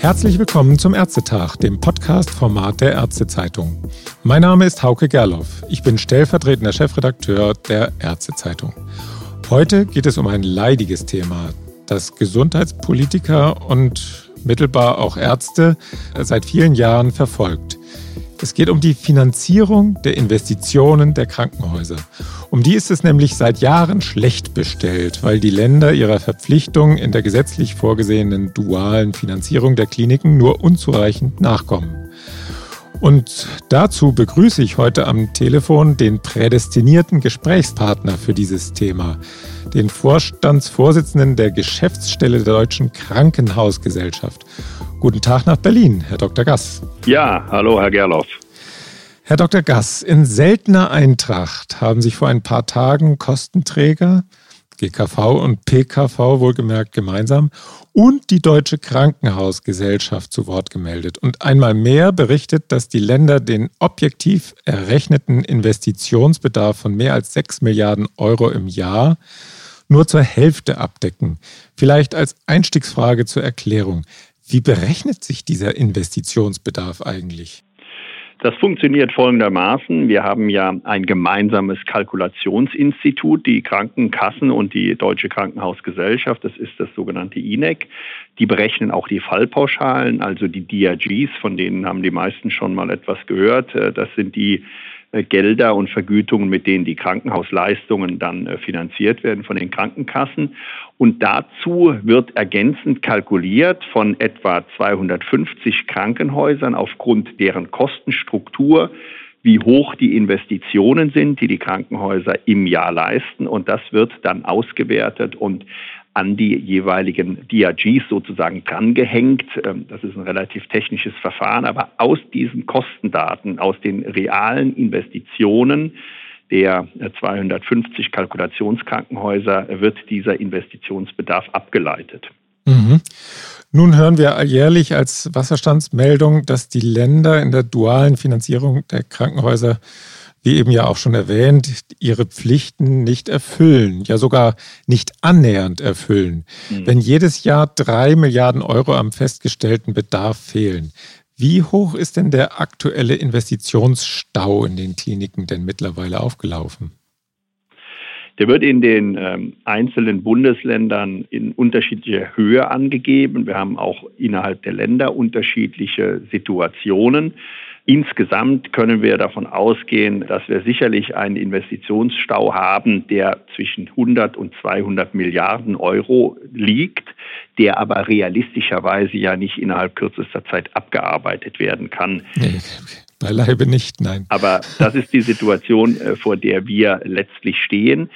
Herzlich willkommen zum Ärztetag, dem Podcast-Format der Ärztezeitung. Mein Name ist Hauke Gerloff. Ich bin stellvertretender Chefredakteur der Ärztezeitung. Heute geht es um ein leidiges Thema, das Gesundheitspolitiker und mittelbar auch Ärzte seit vielen Jahren verfolgt. Es geht um die Finanzierung der Investitionen der Krankenhäuser. Um die ist es nämlich seit Jahren schlecht bestellt, weil die Länder ihrer Verpflichtung in der gesetzlich vorgesehenen dualen Finanzierung der Kliniken nur unzureichend nachkommen. Und dazu begrüße ich heute am Telefon den prädestinierten Gesprächspartner für dieses Thema, den Vorstandsvorsitzenden der Geschäftsstelle der Deutschen Krankenhausgesellschaft. Guten Tag nach Berlin, Herr Dr. Gass. Ja, hallo, Herr Gerloff. Herr Dr. Gass, in seltener Eintracht haben sich vor ein paar Tagen Kostenträger, GKV und PKV wohlgemerkt gemeinsam, und die Deutsche Krankenhausgesellschaft zu Wort gemeldet und einmal mehr berichtet, dass die Länder den objektiv errechneten Investitionsbedarf von mehr als 6 Milliarden Euro im Jahr nur zur Hälfte abdecken. Vielleicht als Einstiegsfrage zur Erklärung. Wie berechnet sich dieser Investitionsbedarf eigentlich? Das funktioniert folgendermaßen. Wir haben ja ein gemeinsames Kalkulationsinstitut, die Krankenkassen und die Deutsche Krankenhausgesellschaft, das ist das sogenannte INEC. Die berechnen auch die Fallpauschalen, also die DRGs, von denen haben die meisten schon mal etwas gehört. Das sind die äh, Gelder und Vergütungen, mit denen die Krankenhausleistungen dann äh, finanziert werden von den Krankenkassen. Und dazu wird ergänzend kalkuliert von etwa 250 Krankenhäusern aufgrund deren Kostenstruktur, wie hoch die Investitionen sind, die die Krankenhäuser im Jahr leisten. Und das wird dann ausgewertet und an die jeweiligen DRGs sozusagen drangehängt. Ähm, das ist ein relativ technisches Verfahren, aber aus diesen Kostendaten, aus den realen Investitionen der 250 Kalkulationskrankenhäuser wird dieser Investitionsbedarf abgeleitet. Mhm. Nun hören wir alljährlich als Wasserstandsmeldung, dass die Länder in der dualen Finanzierung der Krankenhäuser wie eben ja auch schon erwähnt, ihre Pflichten nicht erfüllen, ja sogar nicht annähernd erfüllen. Mhm. Wenn jedes Jahr drei Milliarden Euro am festgestellten Bedarf fehlen, wie hoch ist denn der aktuelle Investitionsstau in den Kliniken denn mittlerweile aufgelaufen? Der wird in den ähm, einzelnen Bundesländern in unterschiedlicher Höhe angegeben. Wir haben auch innerhalb der Länder unterschiedliche Situationen. Insgesamt können wir davon ausgehen, dass wir sicherlich einen Investitionsstau haben, der zwischen 100 und 200 Milliarden Euro liegt, der aber realistischerweise ja nicht innerhalb kürzester Zeit abgearbeitet werden kann. Nee, beileibe nicht, nein. Aber das ist die Situation, äh, vor der wir letztlich stehen.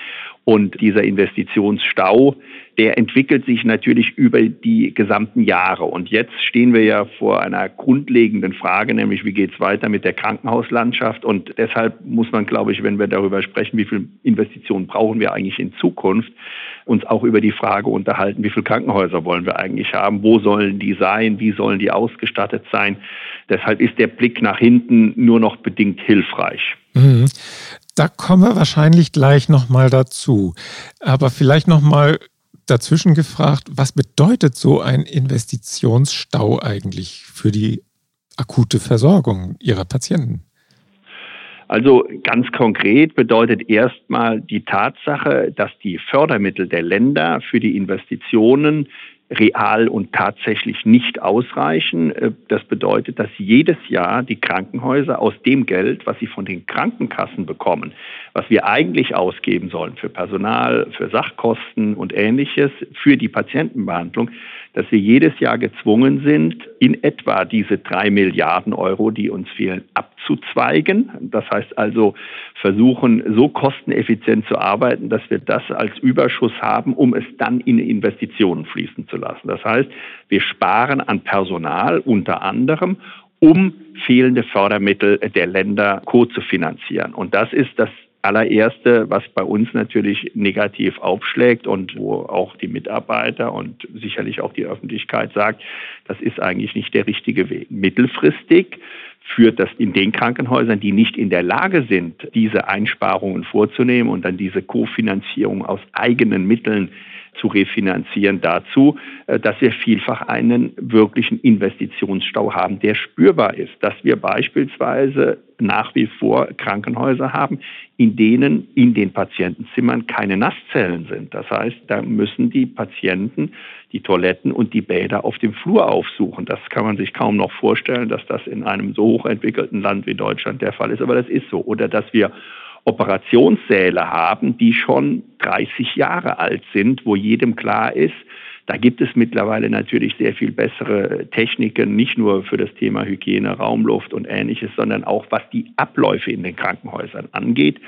Und dieser Investitionsstau, der entwickelt sich natürlich über die gesamten Jahre. Und jetzt stehen wir ja vor einer grundlegenden Frage, nämlich wie geht es weiter mit der Krankenhauslandschaft. Und deshalb muss man, glaube ich, wenn wir darüber sprechen, wie viel Investitionen brauchen wir eigentlich in Zukunft, uns auch über die Frage unterhalten, wie viele Krankenhäuser wollen wir eigentlich haben, wo sollen die sein, wie sollen die ausgestattet sein. Deshalb ist der Blick nach hinten nur noch bedingt hilfreich. Mhm. Da kommen wir wahrscheinlich gleich nochmal dazu. Aber vielleicht nochmal dazwischen gefragt, was bedeutet so ein Investitionsstau eigentlich für die akute Versorgung Ihrer Patienten? Also ganz konkret bedeutet erstmal die Tatsache, dass die Fördermittel der Länder für die Investitionen real und tatsächlich nicht ausreichen. Äh, das bedeutet, dass jedes Jahr die Krankenhäuser aus dem Geld, was sie von den Krankenkassen bekommen, was wir eigentlich ausgeben sollen für Personal, für Sachkosten und ähnliches, für die Patientenbehandlung, dass wir jedes Jahr gezwungen sind, in etwa diese drei Milliarden Euro, die uns fehlen, abzuzweigen. Das heißt also, versuchen, so kosteneffizient zu arbeiten, dass wir das als Überschuss haben, um es dann in Investitionen fließen zu lassen. Das heißt, wir sparen an Personal unter anderem um fehlende Fördermittel der Länder co-zu-finanzieren. Und das ist das allererste, was bei uns natürlich negativ aufschlägt und wo auch die Mitarbeiter und sicherlich auch die Öffentlichkeit sagt, das ist eigentlich nicht der richtige Weg. Mittelfristig führt das in den Krankenhäusern, die nicht in der Lage sind, diese Einsparungen vorzunehmen und dann diese Kofinanzierung aus eigenen Mitteln zu refinanzieren dazu, äh, dass wir vielfach einen wirklichen Investitionsstau haben, der spürbar ist. Dass wir beispielsweise nach wie vor Krankenhäuser haben, in denen in den Patientenzimmern keine Nasszellen sind. Das heißt, da müssen die Patienten die Toiletten und die Bäder auf dem Flur aufsuchen. Das kann man sich kaum noch vorstellen, dass das in einem so hochentwickelten Land wie Deutschland der Fall ist, aber das ist so. Oder dass wir Operationssäle haben, die schon 30 Jahre alt sind, wo jedem klar ist, da gibt es mittlerweile natürlich sehr viel bessere Techniken, nicht nur für das Thema Hygiene, Raumluft und ähnliches, sondern auch was die Abläufe in den Krankenhäusern angeht.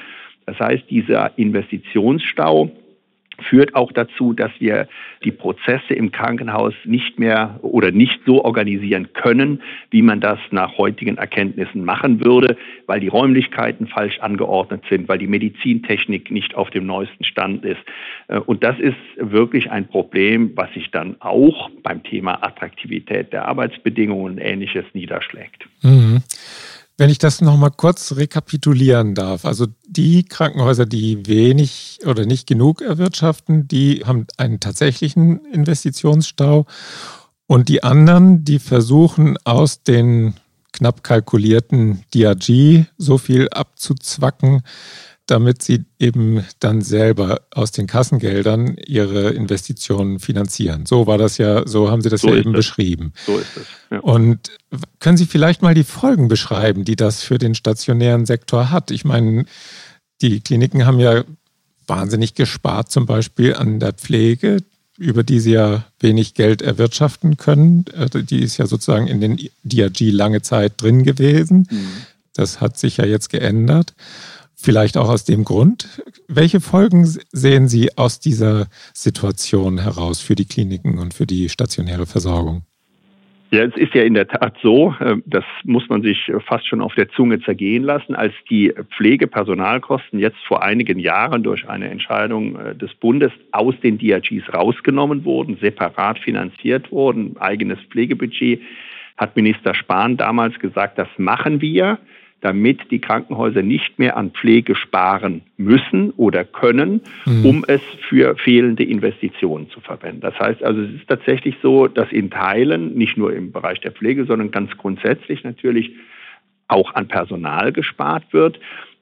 Das heißt, dieser Investitionsstau, führt auch dazu, dass wir die Prozesse im Krankenhaus nicht mehr oder nicht so organisieren können, wie man das nach heutigen Erkenntnissen machen würde, weil die Räumlichkeiten falsch angeordnet sind, weil die Medizintechnik nicht auf dem neuesten Stand ist. Äh, und das ist wirklich ein Problem, was sich dann auch beim Thema Attraktivität der Arbeitsbedingungen und ähnliches niederschlägt. Mhm. Wenn ich das nochmal kurz rekapitulieren darf. Also die Krankenhäuser, die wenig oder nicht genug erwirtschaften, die haben einen tatsächlichen Investitionsstau. Und die anderen, die versuchen aus den knapp kalkulierten DRG so viel abzuzwacken, damit sie eben dann selber aus den Kassengeldern ihre Investitionen finanzieren. So war das ja, so haben Sie das so ja eben es. beschrieben. So ist es. Ja. Und können Sie vielleicht mal die Folgen beschreiben, die das für den stationären Sektor hat? Ich meine, die Kliniken haben ja wahnsinnig gespart, zum Beispiel an der Pflege, über die sie ja wenig Geld erwirtschaften können. Äh, die ist ja sozusagen in den DRG lange Zeit drin gewesen. Mhm. Das hat sich ja jetzt geändert. Vielleicht auch aus dem Grund. Welche Folgen sehen Sie aus dieser Situation heraus für die Kliniken und für die stationäre Versorgung? Ja, es ist ja in der Tat so, äh, das muss man sich fast schon auf der Zunge zergehen lassen, als die Pflegepersonalkosten jetzt vor einigen Jahren durch eine Entscheidung äh, des Bundes aus den DRGs rausgenommen wurden, separat finanziert wurden, eigenes Pflegebudget, hat Minister Spahn damals gesagt, das machen wir damit die Krankenhäuser nicht mehr an Pflege sparen müssen oder können, mhm. um es für fehlende Investitionen zu verwenden. Das heißt also, es ist tatsächlich so, dass in Teilen, nicht nur im Bereich der Pflege, sondern ganz grundsätzlich natürlich auch an Personal gespart wird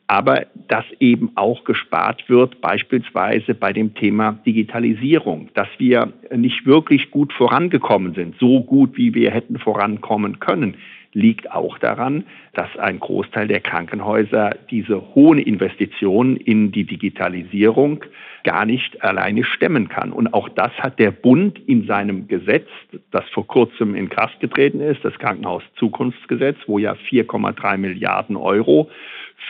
aber dass eben auch gespart wird, beispielsweise bei dem Thema Digitalisierung, dass wir nicht wirklich gut vorangekommen sind, so gut wie wir hätten vorankommen können liegt auch daran, dass ein Großteil der Krankenhäuser diese hohen Investitionen in die Digitalisierung gar nicht alleine stemmen kann. Und auch das hat der Bund in seinem Gesetz, das vor kurzem in Kraft getreten ist, das Krankenhauszukunftsgesetz, wo ja 4,3 Milliarden Euro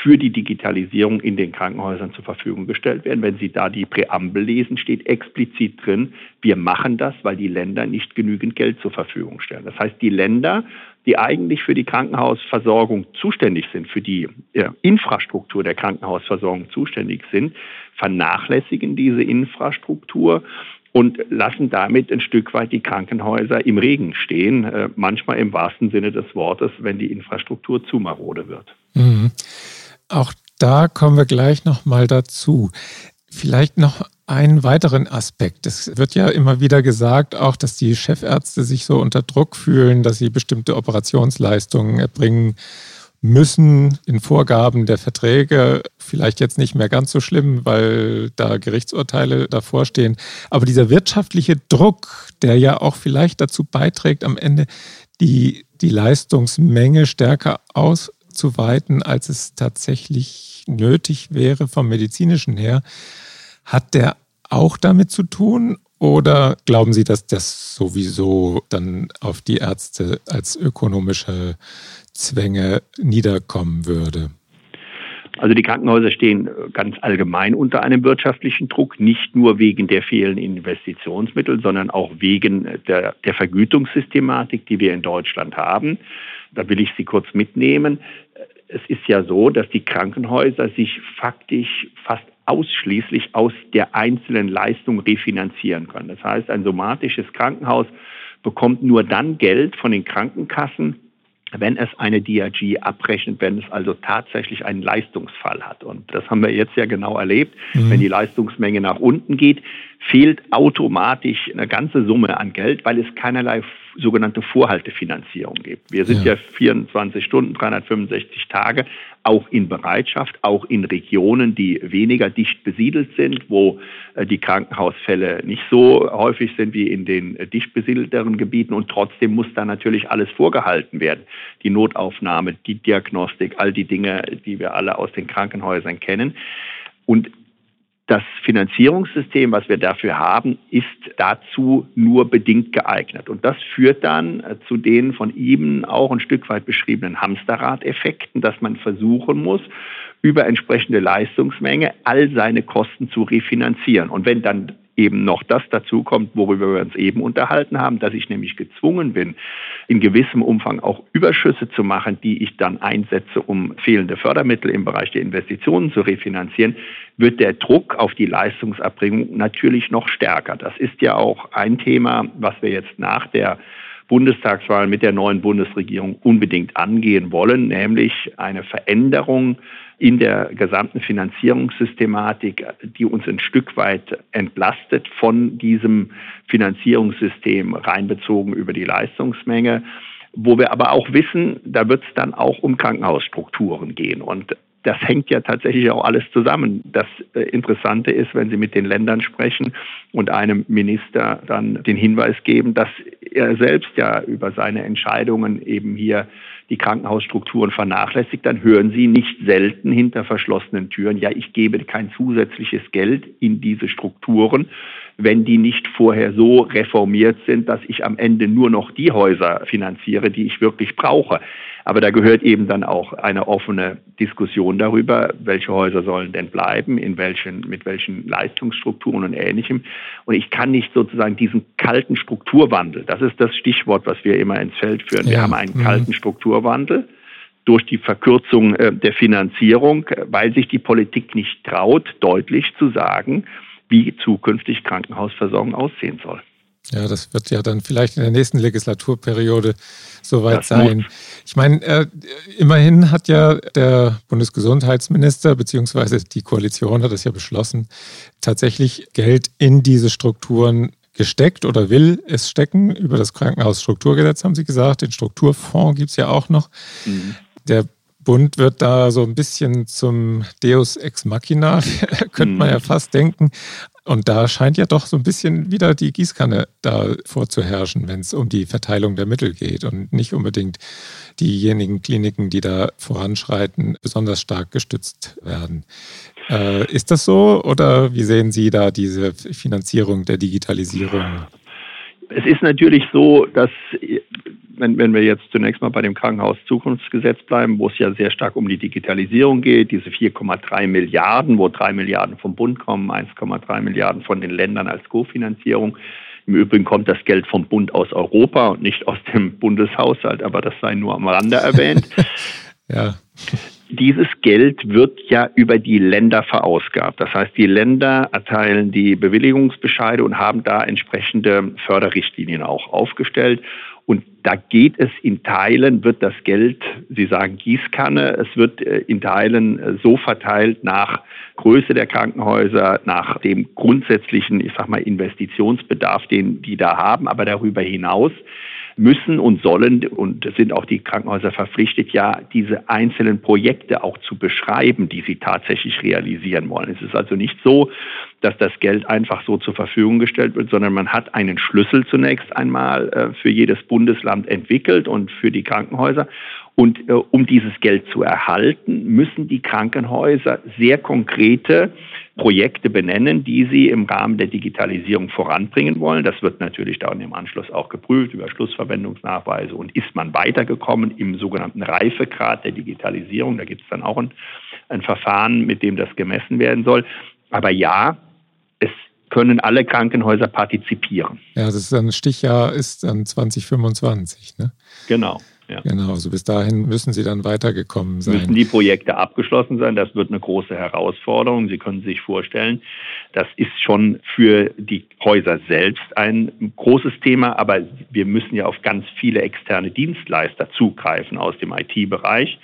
für die Digitalisierung in den Krankenhäusern zur Verfügung gestellt werden. Wenn Sie da die Präambel lesen, steht explizit drin, wir machen das, weil die Länder nicht genügend Geld zur Verfügung stellen. Das heißt, die Länder die eigentlich für die Krankenhausversorgung zuständig sind, für die ja, Infrastruktur der Krankenhausversorgung zuständig sind, vernachlässigen diese Infrastruktur und lassen damit ein Stück weit die Krankenhäuser im Regen stehen, äh, manchmal im wahrsten Sinne des Wortes, wenn die Infrastruktur zu marode wird. Mhm. Auch da kommen wir gleich noch mal dazu. Vielleicht noch einen weiteren Aspekt. Es wird ja immer wieder gesagt, auch dass die Chefärzte sich so unter Druck fühlen, dass sie bestimmte Operationsleistungen erbringen müssen in Vorgaben der Verträge. Vielleicht jetzt nicht mehr ganz so schlimm, weil da Gerichtsurteile davor stehen. Aber dieser wirtschaftliche Druck, der ja auch vielleicht dazu beiträgt, am Ende die, die Leistungsmenge stärker auszuweiten, als es tatsächlich nötig wäre vom medizinischen her, hat der auch damit zu tun? Oder glauben Sie, dass das sowieso dann auf die Ärzte als ökonomische Zwänge niederkommen würde? Also die Krankenhäuser stehen ganz allgemein unter einem wirtschaftlichen Druck, nicht nur wegen der fehlenden Investitionsmittel, sondern auch wegen der, der Vergütungssystematik, die wir in Deutschland haben. Da will ich Sie kurz mitnehmen. Es ist ja so, dass die Krankenhäuser sich faktisch fast ausschließlich aus der einzelnen Leistung refinanzieren können. Das heißt, ein somatisches Krankenhaus bekommt nur dann Geld von den Krankenkassen, wenn es eine DRG abrechnet, wenn es also tatsächlich einen Leistungsfall hat. Und das haben wir jetzt ja genau erlebt. Mhm. Wenn die Leistungsmenge nach unten geht, fehlt automatisch eine ganze Summe an Geld, weil es keinerlei sogenannte Vorhaltefinanzierung gibt. Wir sind ja, ja 24 Stunden, 365 Tage auch in Bereitschaft, auch in Regionen, die weniger dicht besiedelt sind, wo äh, die Krankenhausfälle nicht so häufig sind wie in den äh, dicht besiedelteren Gebieten. Und trotzdem muss da natürlich alles vorgehalten werden. Die Notaufnahme, die Diagnostik, all die Dinge, die wir alle aus den Krankenhäusern kennen. Und das Finanzierungssystem, was wir dafür haben, ist dazu nur bedingt geeignet. Und das führt dann zu den von Ihnen auch ein Stück weit beschriebenen Hamsterrad-Effekten, dass man versuchen muss, über entsprechende Leistungsmenge all seine Kosten zu refinanzieren. Und wenn dann eben noch das dazu kommt, worüber wir uns eben unterhalten haben, dass ich nämlich gezwungen bin, in gewissem Umfang auch Überschüsse zu machen, die ich dann einsetze, um fehlende Fördermittel im Bereich der Investitionen zu refinanzieren, wird der Druck auf die Leistungserbringung natürlich noch stärker. Das ist ja auch ein Thema, was wir jetzt nach der Bundestagswahl mit der neuen Bundesregierung unbedingt angehen wollen, nämlich eine Veränderung in der gesamten Finanzierungssystematik, die uns ein Stück weit entlastet von diesem Finanzierungssystem reinbezogen über die Leistungsmenge wo wir aber auch wissen, da wird es dann auch um Krankenhausstrukturen gehen. Und das hängt ja tatsächlich auch alles zusammen. Das äh, Interessante ist, wenn Sie mit den Ländern sprechen und einem Minister dann den Hinweis geben, dass er selbst ja über seine Entscheidungen eben hier die Krankenhausstrukturen vernachlässigt, dann hören Sie nicht selten hinter verschlossenen Türen, ja, ich gebe kein zusätzliches Geld in diese Strukturen, wenn die nicht vorher so reformiert sind, dass ich am Ende nur noch die Häuser finanziere, die ich wirklich brauche. Aber da gehört eben dann auch eine offene Diskussion darüber, welche Häuser sollen denn bleiben, in welchen, mit welchen Leistungsstrukturen und Ähnlichem. Und ich kann nicht sozusagen diesen kalten Strukturwandel, das ist das Stichwort, was wir immer ins Feld führen. Ja. Wir haben einen mhm. kalten Strukturwandel durch die Verkürzung äh, der Finanzierung, weil sich die Politik nicht traut, deutlich zu sagen, wie zukünftig Krankenhausversorgung aussehen soll. Ja, das wird ja dann vielleicht in der nächsten Legislaturperiode soweit sein. Ich meine, äh, immerhin hat ja der Bundesgesundheitsminister beziehungsweise die Koalition hat es ja beschlossen, tatsächlich Geld in diese Strukturen gesteckt oder will es stecken. Über das Krankenhausstrukturgesetz haben Sie gesagt. Den Strukturfonds gibt es ja auch noch. Mhm. Der Bund wird da so ein bisschen zum Deus ex machina, könnte man ja mhm. fast denken. Und da scheint ja doch so ein bisschen wieder die Gießkanne da vorzuherrschen, wenn es um die Verteilung der Mittel geht und nicht unbedingt diejenigen Kliniken, die da voranschreiten, besonders stark gestützt werden. Äh, ist das so oder wie sehen Sie da diese Finanzierung der Digitalisierung? Es ist natürlich so, dass wenn, wenn wir jetzt zunächst mal bei dem Krankenhaus-Zukunftsgesetz bleiben, wo es ja sehr stark um die Digitalisierung geht, diese 4,3 Milliarden, wo 3 Milliarden vom Bund kommen, 1,3 Milliarden von den Ländern als Kofinanzierung. Im Übrigen kommt das Geld vom Bund aus Europa und nicht aus dem Bundeshaushalt, aber das sei nur am Rande erwähnt. ja. Dieses Geld wird ja über die Länder verausgabt. Das heißt, die Länder erteilen die Bewilligungsbescheide und haben da entsprechende Förderrichtlinien auch aufgestellt. Und da geht es in Teilen, wird das Geld, Sie sagen Gießkanne, es wird äh, in Teilen äh, so verteilt nach Größe der Krankenhäuser, nach dem grundsätzlichen, ich sag mal, Investitionsbedarf, den die da haben. Aber darüber hinaus müssen und sollen und sind auch die Krankenhäuser verpflichtet, ja, diese einzelnen Projekte auch zu beschreiben, die sie tatsächlich realisieren wollen. Es ist also nicht so, dass das Geld einfach so zur Verfügung gestellt wird, sondern man hat einen Schlüssel zunächst einmal äh, für jedes Bundesland entwickelt und für die Krankenhäuser. Und äh, um dieses Geld zu erhalten, müssen die Krankenhäuser sehr konkrete Projekte benennen, die sie im Rahmen der Digitalisierung voranbringen wollen. Das wird natürlich dann im Anschluss auch geprüft über Schlussverwendungsnachweise und ist man weitergekommen im sogenannten Reifegrad der Digitalisierung. Da gibt es dann auch ein, ein Verfahren, mit dem das gemessen werden soll. Aber ja, es können alle Krankenhäuser partizipieren. Ja, das ist ein Stichjahr ist dann 2025, ne? Genau. Ja. Genau, also bis dahin müssen Sie dann weitergekommen sein. Müssen die Projekte abgeschlossen sein. Das wird eine große Herausforderung. Sie können sich vorstellen, das ist schon für die Häuser selbst ein großes Thema, aber wir müssen ja auf ganz viele externe Dienstleister zugreifen aus dem IT-Bereich.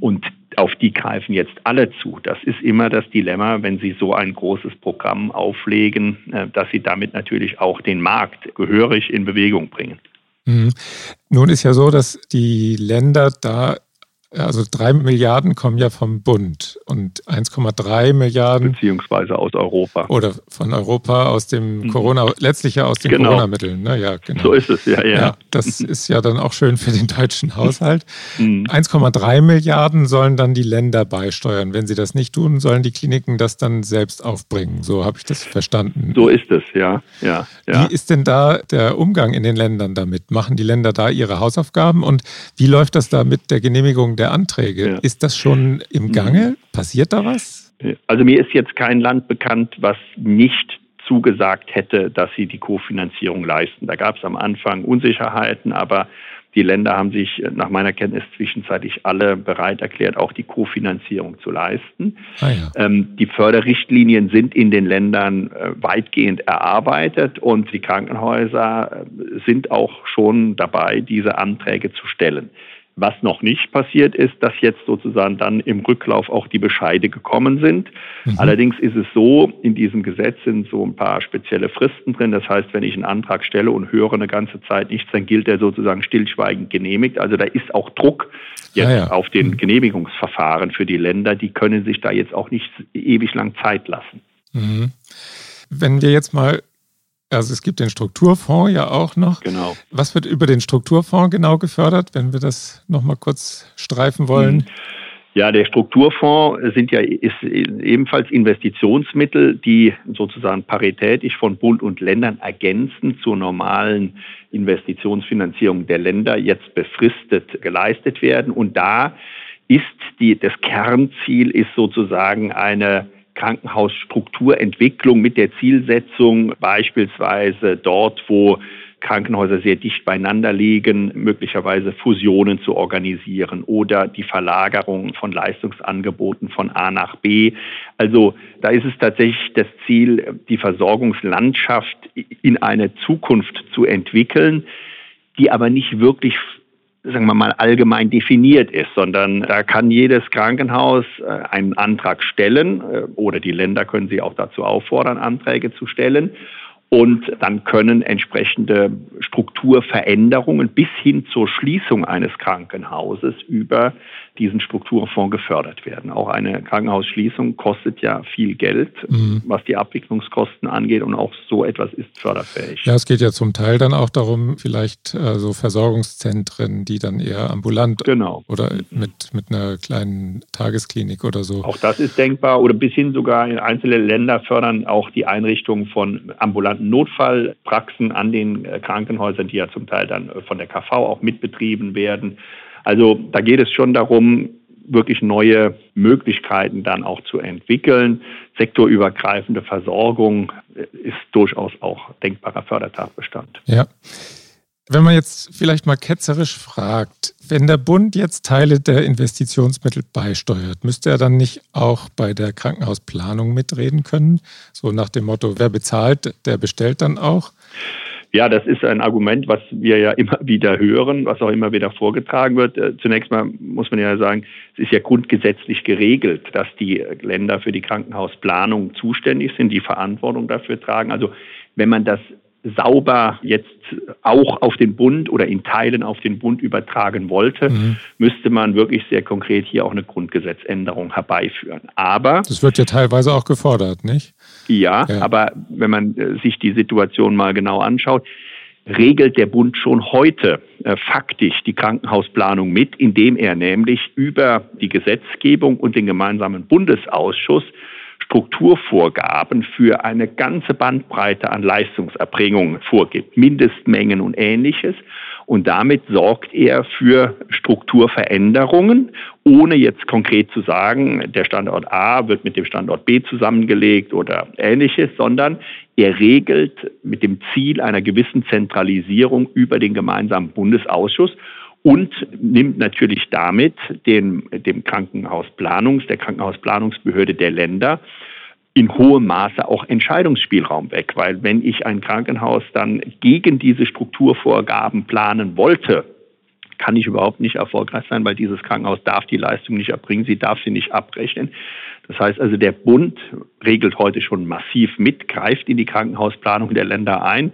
Und auf die greifen jetzt alle zu. Das ist immer das Dilemma, wenn Sie so ein großes Programm auflegen, äh, dass Sie damit natürlich auch den Markt gehörig in Bewegung bringen. Mhm. Nun ist ja so, dass die Länder da also drei Milliarden kommen ja vom Bund und 1,3 Milliarden. Beziehungsweise aus Europa. Oder von Europa aus dem mhm. Corona, letztlich ja aus den genau. Corona-Mitteln. Ne? Ja, genau. So ist es, ja, ja, ja. Das ist ja dann auch schön für den deutschen Haushalt. Mhm. 1,3 Milliarden sollen dann die Länder beisteuern. Wenn sie das nicht tun, sollen die Kliniken das dann selbst aufbringen. So habe ich das verstanden. So ist es, ja. ja, ja. Wie ist denn da der Umgang in den Ländern damit? Machen die Länder da ihre Hausaufgaben? Und wie läuft das da mit der Genehmigung der Anträge. Ja. Ist das schon im mhm. Gange? Passiert da was? Also mir ist jetzt kein Land bekannt, was nicht zugesagt hätte, dass sie die Kofinanzierung leisten. Da gab es am Anfang Unsicherheiten, aber die Länder haben sich nach meiner Kenntnis zwischenzeitlich alle bereit erklärt, auch die Kofinanzierung zu leisten. Ah ja. ähm, die Förderrichtlinien sind in den Ländern äh, weitgehend erarbeitet und die Krankenhäuser äh, sind auch schon dabei, diese Anträge zu stellen. Was noch nicht passiert ist, dass jetzt sozusagen dann im Rücklauf auch die Bescheide gekommen sind. Mhm. Allerdings ist es so, in diesem Gesetz sind so ein paar spezielle Fristen drin. Das heißt, wenn ich einen Antrag stelle und höre eine ganze Zeit nichts, dann gilt er sozusagen stillschweigend genehmigt. Also da ist auch Druck jetzt ah ja. auf den mhm. Genehmigungsverfahren für die Länder. Die können sich da jetzt auch nicht ewig lang Zeit lassen. Mhm. Wenn wir jetzt mal also es gibt den Strukturfonds ja auch noch. Genau. Was wird über den Strukturfonds genau gefördert, wenn wir das nochmal kurz streifen wollen? Ja, der Strukturfonds sind ja, ist ebenfalls Investitionsmittel, die sozusagen paritätisch von Bund und Ländern ergänzend zur normalen Investitionsfinanzierung der Länder jetzt befristet geleistet werden. Und da ist die, das Kernziel ist sozusagen eine Krankenhausstrukturentwicklung mit der Zielsetzung, beispielsweise dort, wo Krankenhäuser sehr dicht beieinander liegen, möglicherweise Fusionen zu organisieren oder die Verlagerung von Leistungsangeboten von A nach B. Also da ist es tatsächlich das Ziel, die Versorgungslandschaft in eine Zukunft zu entwickeln, die aber nicht wirklich sagen wir mal, allgemein definiert ist, sondern da kann jedes Krankenhaus äh, einen Antrag stellen äh, oder die Länder können sie auch dazu auffordern, Anträge zu stellen. Und dann können entsprechende Strukturveränderungen bis hin zur Schließung eines Krankenhauses über diesen Strukturfonds gefördert werden. Auch eine Krankenhausschließung kostet ja viel Geld, mhm. was die Abwicklungskosten angeht und auch so etwas ist förderfähig. Ja, es geht ja zum Teil dann auch darum, vielleicht äh, so Versorgungszentren, die dann eher ambulant genau. oder mit, mit einer kleinen Tagesklinik oder so. Auch das ist denkbar oder bis hin sogar in einzelne Länder fördern auch die Einrichtung von ambulanten Notfallpraxen an den äh, Krankenhäusern, die ja zum Teil dann äh, von der KV auch mitbetrieben werden. Also da geht es schon darum, wirklich neue Möglichkeiten dann auch zu entwickeln. Sektorübergreifende Versorgung ist durchaus auch denkbarer Fördertatbestand. Ja. Wenn man jetzt vielleicht mal ketzerisch fragt, wenn der Bund jetzt Teile der Investitionsmittel beisteuert, müsste er dann nicht auch bei der Krankenhausplanung mitreden können? So nach dem Motto, wer bezahlt, der bestellt dann auch? Ja, das ist ein Argument, was wir ja immer wieder hören, was auch immer wieder vorgetragen wird. Äh, zunächst mal muss man ja sagen, es ist ja grundgesetzlich geregelt, dass die Länder für die Krankenhausplanung zuständig sind, die Verantwortung dafür tragen. Also wenn man das sauber jetzt auch auf den Bund oder in Teilen auf den Bund übertragen wollte, mhm. müsste man wirklich sehr konkret hier auch eine Grundgesetzänderung herbeiführen. Aber das wird ja teilweise auch gefordert, nicht? Ja, ja. aber wenn man äh, sich die Situation mal genau anschaut, regelt der Bund schon heute äh, faktisch die Krankenhausplanung mit, indem er nämlich über die Gesetzgebung und den gemeinsamen Bundesausschuss Strukturvorgaben für eine ganze Bandbreite an Leistungserbringungen vorgibt, Mindestmengen und ähnliches. Und damit sorgt er für Strukturveränderungen, ohne jetzt konkret zu sagen, der Standort A wird mit dem Standort B zusammengelegt oder ähnliches, sondern er regelt mit dem Ziel einer gewissen Zentralisierung über den gemeinsamen Bundesausschuss und nimmt natürlich damit dem, dem Krankenhausplanungs, der Krankenhausplanungsbehörde der Länder in hohem Maße auch Entscheidungsspielraum weg, weil wenn ich ein Krankenhaus dann gegen diese Strukturvorgaben planen wollte, kann ich überhaupt nicht erfolgreich sein, weil dieses Krankenhaus darf die Leistung nicht erbringen, sie darf sie nicht abrechnen. Das heißt also, der Bund regelt heute schon massiv mit, greift in die Krankenhausplanung der Länder ein.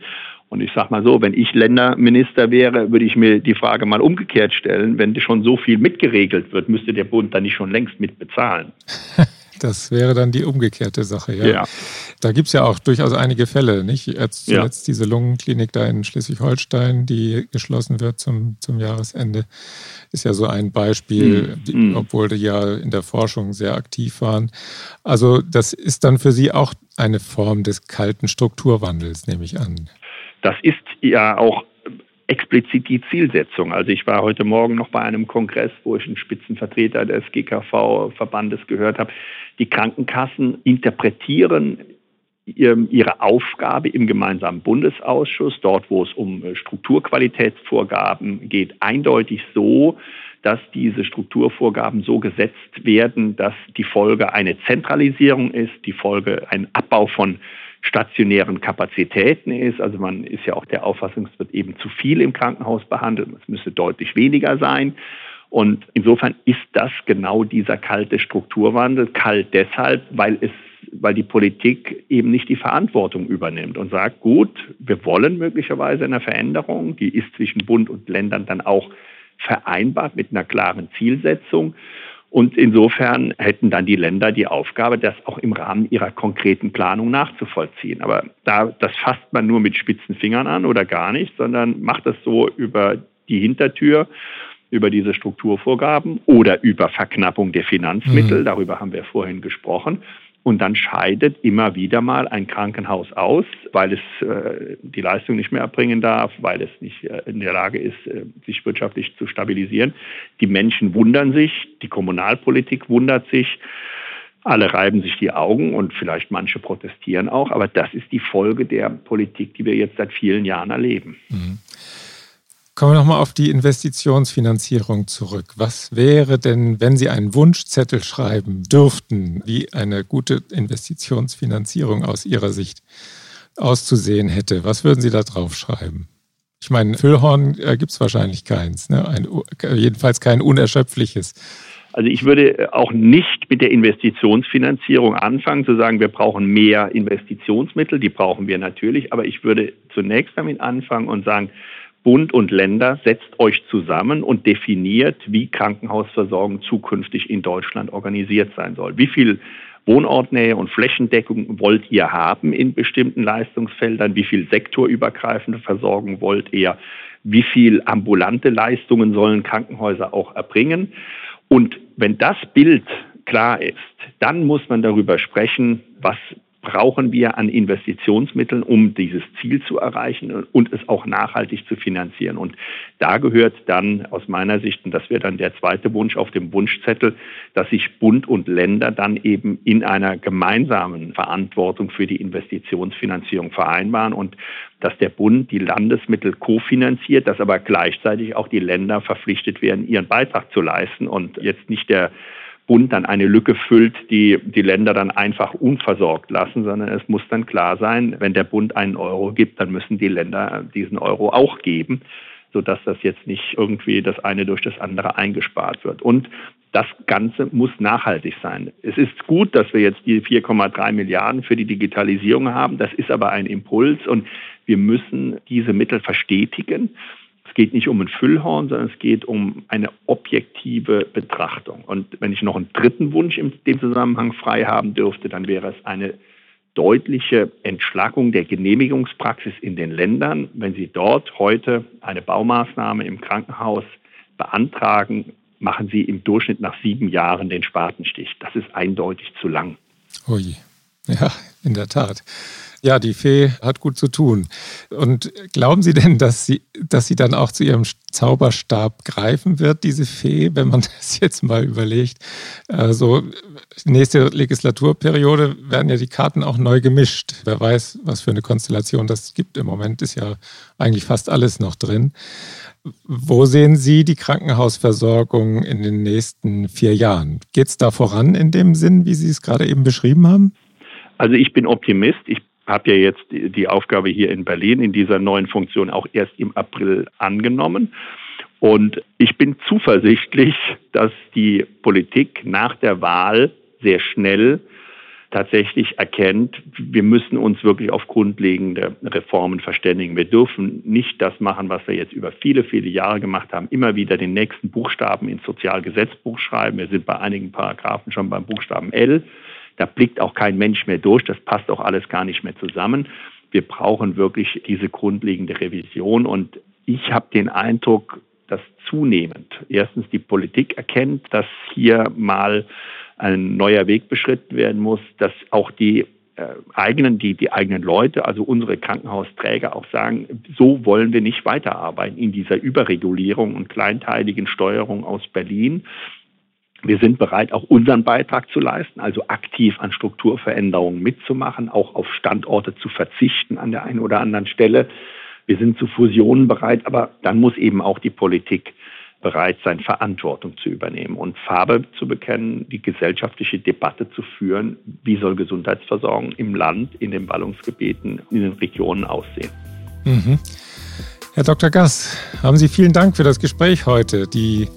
Und ich sage mal so, wenn ich Länderminister wäre, würde ich mir die Frage mal umgekehrt stellen, wenn schon so viel mitgeregelt wird, müsste der Bund dann nicht schon längst mitbezahlen. Das wäre dann die umgekehrte Sache, ja. ja. Da gibt es ja auch durchaus einige Fälle, nicht? Jetzt zuletzt ja. diese Lungenklinik da in Schleswig-Holstein, die geschlossen wird zum, zum Jahresende, ist ja so ein Beispiel, mhm. die, obwohl die ja in der Forschung sehr aktiv waren. Also das ist dann für Sie auch eine Form des kalten Strukturwandels, nehme ich an. Das ist ja auch explizit die Zielsetzung. Also ich war heute Morgen noch bei einem Kongress, wo ich einen Spitzenvertreter des GKV-Verbandes gehört habe. Die Krankenkassen interpretieren ihre Aufgabe im gemeinsamen Bundesausschuss, dort wo es um äh, Strukturqualitätsvorgaben geht, eindeutig so, dass diese Strukturvorgaben so gesetzt werden, dass die Folge eine Zentralisierung ist, die Folge ein Abbau von stationären Kapazitäten ist. Also man ist ja auch der Auffassung, es wird eben zu viel im Krankenhaus behandelt. Es müsste deutlich weniger sein. Und insofern ist das genau dieser kalte Strukturwandel. Kalt deshalb, weil es weil die Politik eben nicht die Verantwortung übernimmt und sagt, gut, wir wollen möglicherweise eine Veränderung, die ist zwischen Bund und Ländern dann auch vereinbart mit einer klaren Zielsetzung. Und insofern hätten dann die Länder die Aufgabe, das auch im Rahmen ihrer konkreten Planung nachzuvollziehen. Aber da, das fasst man nur mit spitzen Fingern an oder gar nicht, sondern macht das so über die Hintertür, über diese Strukturvorgaben oder über Verknappung der Finanzmittel. Mhm. Darüber haben wir vorhin gesprochen. Und dann scheidet immer wieder mal ein Krankenhaus aus, weil es äh, die Leistung nicht mehr erbringen darf, weil es nicht äh, in der Lage ist, äh, sich wirtschaftlich zu stabilisieren. Die Menschen wundern sich, die Kommunalpolitik wundert sich, alle reiben sich die Augen und vielleicht manche protestieren auch, aber das ist die Folge der Politik, die wir jetzt seit vielen Jahren erleben. Mhm. Kommen wir nochmal auf die Investitionsfinanzierung zurück. Was wäre denn, wenn Sie einen Wunschzettel schreiben dürften, wie eine gute Investitionsfinanzierung aus Ihrer Sicht auszusehen hätte? Was würden Sie da drauf schreiben? Ich meine, Füllhorn äh, gibt es wahrscheinlich keins, ne? Ein, jedenfalls kein unerschöpfliches. Also ich würde auch nicht mit der Investitionsfinanzierung anfangen, zu sagen, wir brauchen mehr Investitionsmittel, die brauchen wir natürlich, aber ich würde zunächst damit anfangen und sagen, Bund und Länder, setzt euch zusammen und definiert, wie Krankenhausversorgung zukünftig in Deutschland organisiert sein soll. Wie viel Wohnortnähe und Flächendeckung wollt ihr haben in bestimmten Leistungsfeldern? Wie viel sektorübergreifende Versorgung wollt ihr? Wie viel ambulante Leistungen sollen Krankenhäuser auch erbringen? Und wenn das Bild klar ist, dann muss man darüber sprechen, was brauchen wir an Investitionsmitteln, um dieses Ziel zu erreichen und es auch nachhaltig zu finanzieren. Und da gehört dann aus meiner Sicht, und das wäre dann der zweite Wunsch auf dem Wunschzettel, dass sich Bund und Länder dann eben in einer gemeinsamen Verantwortung für die Investitionsfinanzierung vereinbaren und dass der Bund die Landesmittel kofinanziert, dass aber gleichzeitig auch die Länder verpflichtet werden, ihren Beitrag zu leisten und jetzt nicht der Bund dann eine Lücke füllt, die die Länder dann einfach unversorgt lassen, sondern es muss dann klar sein, wenn der Bund einen Euro gibt, dann müssen die Länder diesen Euro auch geben, sodass das jetzt nicht irgendwie das eine durch das andere eingespart wird. Und das Ganze muss nachhaltig sein. Es ist gut, dass wir jetzt die 4,3 Milliarden für die Digitalisierung haben. Das ist aber ein Impuls und wir müssen diese Mittel verstetigen. Es geht nicht um ein Füllhorn, sondern es geht um eine objektive Betrachtung. Und wenn ich noch einen dritten Wunsch in dem Zusammenhang frei haben dürfte, dann wäre es eine deutliche Entschlackung der Genehmigungspraxis in den Ländern. Wenn Sie dort heute eine Baumaßnahme im Krankenhaus beantragen, machen Sie im Durchschnitt nach sieben Jahren den Spatenstich. Das ist eindeutig zu lang. Ui, ja, in der Tat. Ja, die Fee hat gut zu tun. Und glauben Sie denn, dass sie, dass sie dann auch zu ihrem Zauberstab greifen wird, diese Fee, wenn man das jetzt mal überlegt? Also nächste Legislaturperiode werden ja die Karten auch neu gemischt. Wer weiß, was für eine Konstellation das gibt. Im Moment ist ja eigentlich fast alles noch drin. Wo sehen Sie die Krankenhausversorgung in den nächsten vier Jahren? Geht es da voran in dem Sinn, wie Sie es gerade eben beschrieben haben? Also ich bin Optimist. Ich habe ja jetzt die Aufgabe hier in Berlin in dieser neuen Funktion auch erst im April angenommen. Und ich bin zuversichtlich, dass die Politik nach der Wahl sehr schnell tatsächlich erkennt, wir müssen uns wirklich auf grundlegende Reformen verständigen. Wir dürfen nicht das machen, was wir jetzt über viele, viele Jahre gemacht haben, immer wieder den nächsten Buchstaben ins Sozialgesetzbuch schreiben. Wir sind bei einigen Paragraphen schon beim Buchstaben L. Da blickt auch kein Mensch mehr durch. Das passt auch alles gar nicht mehr zusammen. Wir brauchen wirklich diese grundlegende Revision. Und ich habe den Eindruck, dass zunehmend erstens die Politik erkennt, dass hier mal ein neuer Weg beschritten werden muss, dass auch die äh, eigenen, die, die eigenen Leute, also unsere Krankenhausträger auch sagen, so wollen wir nicht weiterarbeiten in dieser Überregulierung und kleinteiligen Steuerung aus Berlin. Wir sind bereit, auch unseren Beitrag zu leisten, also aktiv an Strukturveränderungen mitzumachen, auch auf Standorte zu verzichten an der einen oder anderen Stelle. Wir sind zu Fusionen bereit, aber dann muss eben auch die Politik bereit sein, Verantwortung zu übernehmen und Farbe zu bekennen, die gesellschaftliche Debatte zu führen, wie soll Gesundheitsversorgung im Land, in den Ballungsgebieten, in den Regionen aussehen. Mhm. Herr Dr. Gass, haben Sie vielen Dank für das Gespräch heute. Die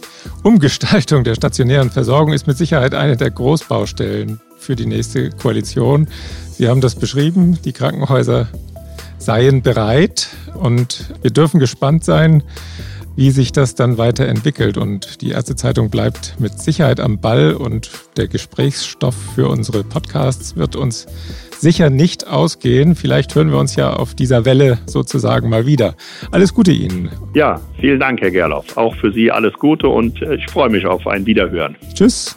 Umgestaltung der stationären Versorgung ist mit Sicherheit eine der Großbaustellen für die nächste Koalition. Sie haben das beschrieben, die Krankenhäuser seien bereit und wir dürfen gespannt sein, wie sich das dann weiterentwickelt. Und die erste Zeitung bleibt mit Sicherheit am Ball und der Gesprächsstoff für unsere Podcasts wird uns sicher nicht ausgehen. Vielleicht hören wir uns ja auf dieser Welle sozusagen mal wieder. Alles Gute Ihnen. Ja, vielen Dank, Herr Gerloff. Auch für Sie alles Gute und äh, ich freue mich auf ein Wiederhören. Tschüss.